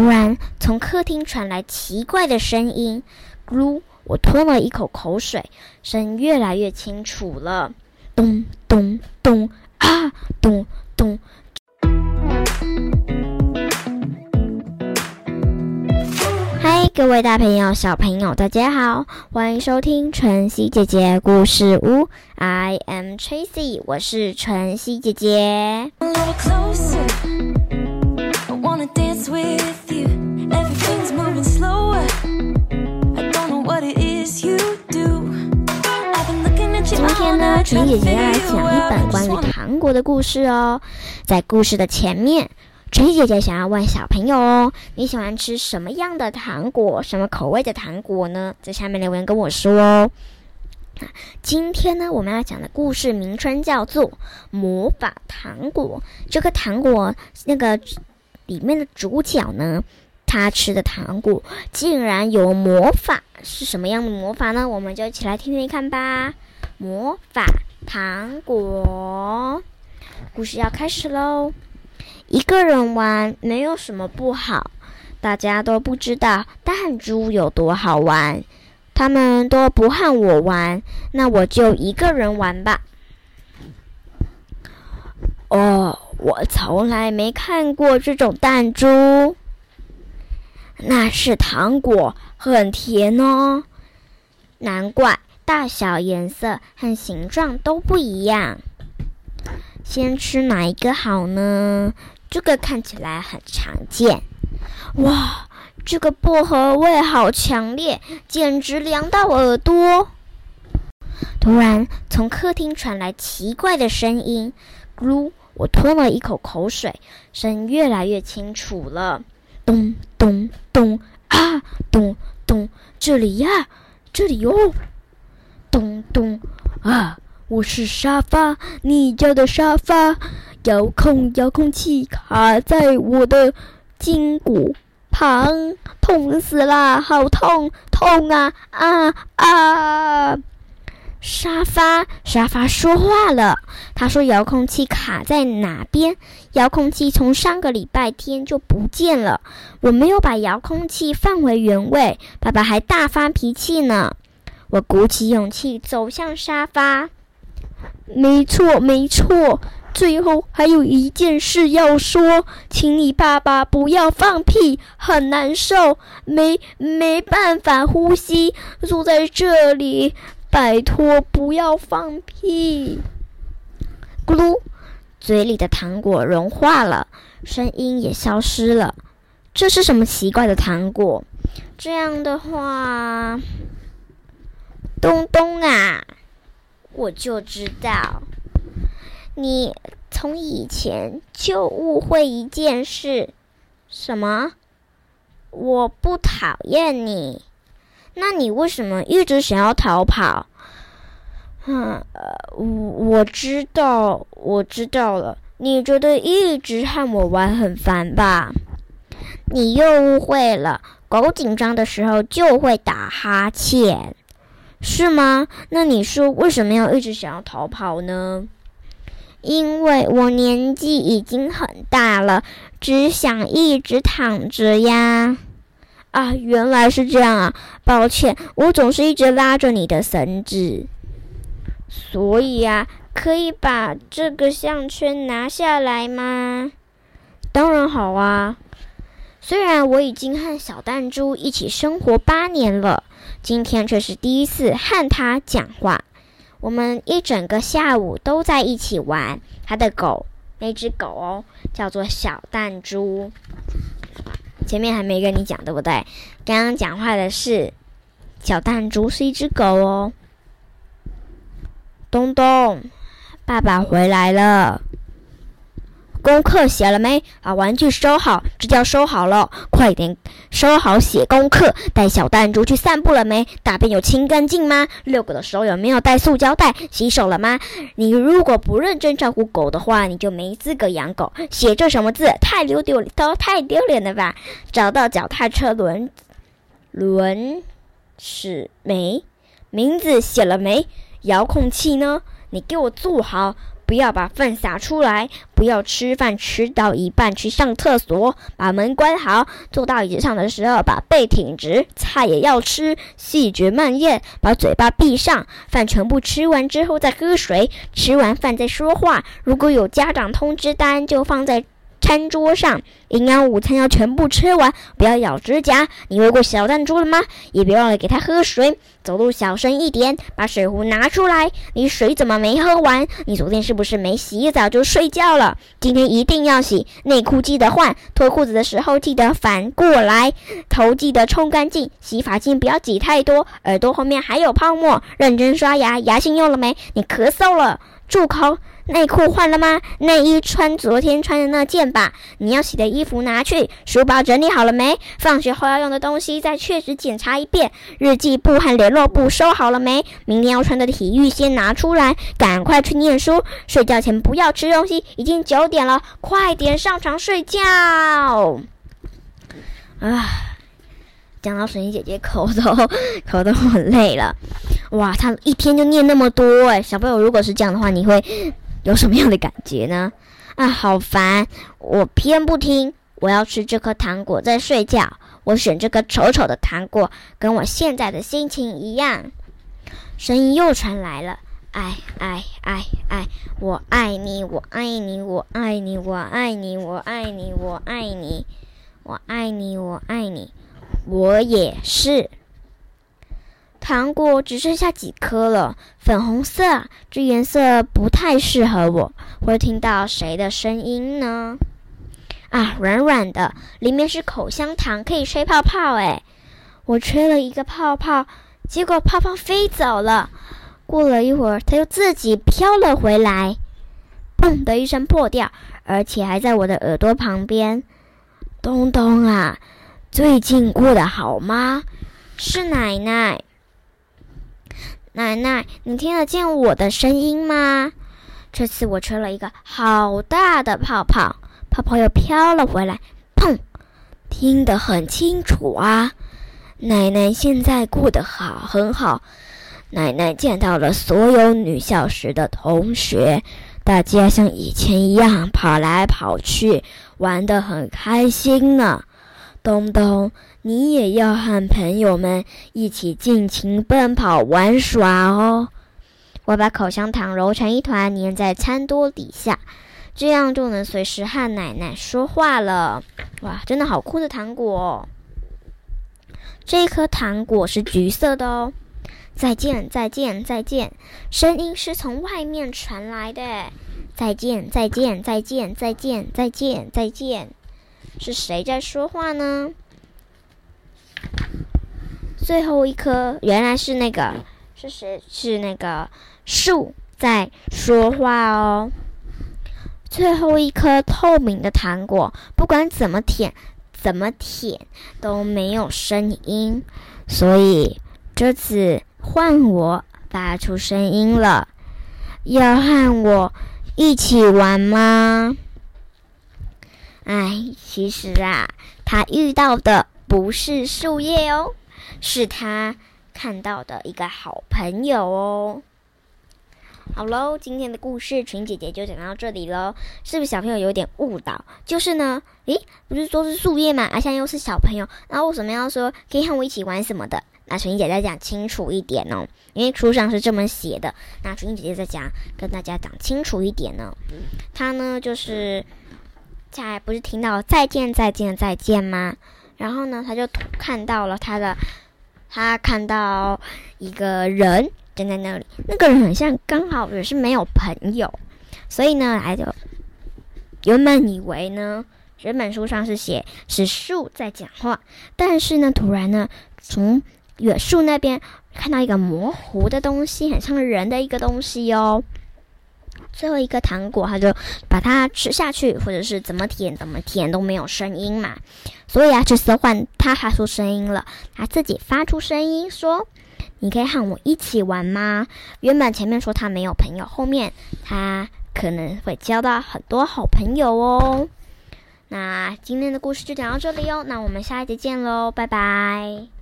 突然，从客厅传来奇怪的声音，咕噜！我吞了一口口水，声音越来越清楚了，咚咚咚啊，咚咚。嗨，各位大朋友、小朋友，大家好，欢迎收听晨曦姐姐故事屋。I am Tracy，我是晨曦姐姐。今天呢，纯姐姐要来讲一本关于糖果的故事哦。在故事的前面，纯姐姐想要问小朋友哦：你喜欢吃什么样的糖果？什么口味的糖果呢？在下面留言跟我说哦。今天呢，我们要讲的故事名称叫做《魔法糖果》。这个糖果那个里面的主角呢，他吃的糖果竟然有魔法，是什么样的魔法呢？我们就一起来听听看吧。魔法糖果，故事要开始喽！一个人玩没有什么不好，大家都不知道弹珠有多好玩，他们都不和我玩，那我就一个人玩吧。哦，我从来没看过这种弹珠，那是糖果，很甜哦，难怪。大小、颜色和形状都不一样，先吃哪一个好呢？这个看起来很常见。哇，这个薄荷味好强烈，简直凉到耳朵。突然，从客厅传来奇怪的声音，咕！我吞了一口口水，声音越来越清楚了，咚咚咚啊，咚咚，这里呀，这里哟。咚咚啊！我是沙发，你家的沙发，遥控遥控器卡在我的筋骨旁，痛死啦！好痛痛啊啊啊！沙发沙发说话了，他说遥控器卡在哪边？遥控器从上个礼拜天就不见了，我没有把遥控器放回原位，爸爸还大发脾气呢。我鼓起勇气走向沙发。没错，没错。最后还有一件事要说，请你爸爸不要放屁，很难受，没没办法呼吸。坐在这里，拜托不要放屁。咕噜，嘴里的糖果融化了，声音也消失了。这是什么奇怪的糖果？这样的话。东东啊，我就知道，你从以前就误会一件事，什么？我不讨厌你，那你为什么一直想要逃跑？嗯，我我知道，我知道了。你觉得一直和我玩很烦吧？你又误会了，狗紧张的时候就会打哈欠。是吗？那你说为什么要一直想要逃跑呢？因为我年纪已经很大了，只想一直躺着呀。啊，原来是这样啊！抱歉，我总是一直拉着你的绳子。所以呀，可以把这个项圈拿下来吗？当然好啊。虽然我已经和小弹珠一起生活八年了。今天却是第一次和他讲话。我们一整个下午都在一起玩。他的狗，那只狗哦，叫做小弹珠。前面还没跟你讲，对不对？刚刚讲话的是小弹珠，是一只狗哦。东东，爸爸回来了。功课写了没？把玩具收好，这叫收好了。快点收好写功课。带小弹珠去散步了没？大便有清干净吗？遛狗的时候有没有带塑胶袋？洗手了吗？你如果不认真照顾狗的话，你就没资格养狗。写这什么字？太丢丢都太丢脸了吧！找到脚踏车轮轮齿没？名字写了没？遥控器呢？你给我坐好。不要把饭撒出来，不要吃饭吃到一半去上厕所，把门关好。坐到椅子上的时候，把背挺直，菜也要吃，细嚼慢咽，把嘴巴闭上。饭全部吃完之后再喝水，吃完饭再说话。如果有家长通知单，就放在。餐桌上，营养午餐要全部吃完，不要咬指甲。你喂过小弹珠了吗？也别忘了给它喝水。走路小声一点，把水壶拿出来。你水怎么没喝完？你昨天是不是没洗澡就睡觉了？今天一定要洗。内裤记得换，脱裤子的时候记得反过来。头记得冲干净，洗发精不要挤太多。耳朵后面还有泡沫，认真刷牙。牙线用了没？你咳嗽了，住口。内裤换了吗？内衣穿昨天穿的那件吧。你要洗的衣服拿去。书包整理好了没？放学后要用的东西再确实检查一遍。日记簿和联络簿收好了没？明天要穿的体育先拿出来。赶快去念书。睡觉前不要吃东西。已经九点了，快点上床睡觉。啊，讲到神医姐姐口都 口都很累了。哇，她一天就念那么多哎。小朋友，如果是这样的话，你会？有什么样的感觉呢？啊，好烦！我偏不听，我要吃这颗糖果再睡觉。我选这个丑丑的糖果，跟我现在的心情一样。声音又传来了，爱爱爱爱，我爱你，我爱你，我爱你，我爱你，我爱你，我爱你，我爱你，我爱你，我也是。糖果只剩下几颗了，粉红色，这颜色不太适合我。会听到谁的声音呢？啊，软软的，里面是口香糖，可以吹泡泡。哎，我吹了一个泡泡，结果泡泡飞走了。过了一会儿，它又自己飘了回来，砰的一声破掉，而且还在我的耳朵旁边。东东啊，最近过得好吗？是奶奶。奶奶，你听得见我的声音吗？这次我吹了一个好大的泡泡，泡泡又飘了回来，砰！听得很清楚啊。奶奶现在过得好，很好。奶奶见到了所有女校时的同学，大家像以前一样跑来跑去，玩得很开心呢。东东，你也要和朋友们一起尽情奔跑玩耍哦！我把口香糖揉成一团，粘在餐桌底下，这样就能随时和奶奶说话了。哇，真的好酷的糖果！哦这颗糖果是橘色的哦。再见，再见，再见！声音是从外面传来的。再见，再见，再见，再见，再见，再见。是谁在说话呢？最后一颗原来是那个是谁？是那个树在说话哦。最后一颗透明的糖果，不管怎么舔，怎么舔都没有声音，所以这次换我发出声音了。要和我一起玩吗？哎，其实啊，他遇到的不是树叶哦，是他看到的一个好朋友哦。好喽，今天的故事群姐姐就讲到这里喽。是不是小朋友有点误导？就是呢，诶，不是说是树叶嘛，啊现在又是小朋友，那为什么要说可以和我一起玩什么的？那群姐姐讲清楚一点哦，因为书上是这么写的。那群姐姐再讲，跟大家讲清楚一点呢。他呢，就是。在不是听到再见再见再见吗？然后呢，他就看到了他的，他看到一个人站在那里，那个人很像刚好也是没有朋友，所以呢，来就原本以为呢，原本书上是写是树在讲话，但是呢，突然呢，从远树那边看到一个模糊的东西，很像人的一个东西哦。最后一个糖果，他就把它吃下去，或者是怎么舔怎么舔都没有声音嘛。所以啊，这次换他发出声音了，他自己发出声音说：“你可以和我一起玩吗？”原本前面说他没有朋友，后面他可能会交到很多好朋友哦。那今天的故事就讲到这里哦，那我们下一集见喽，拜拜。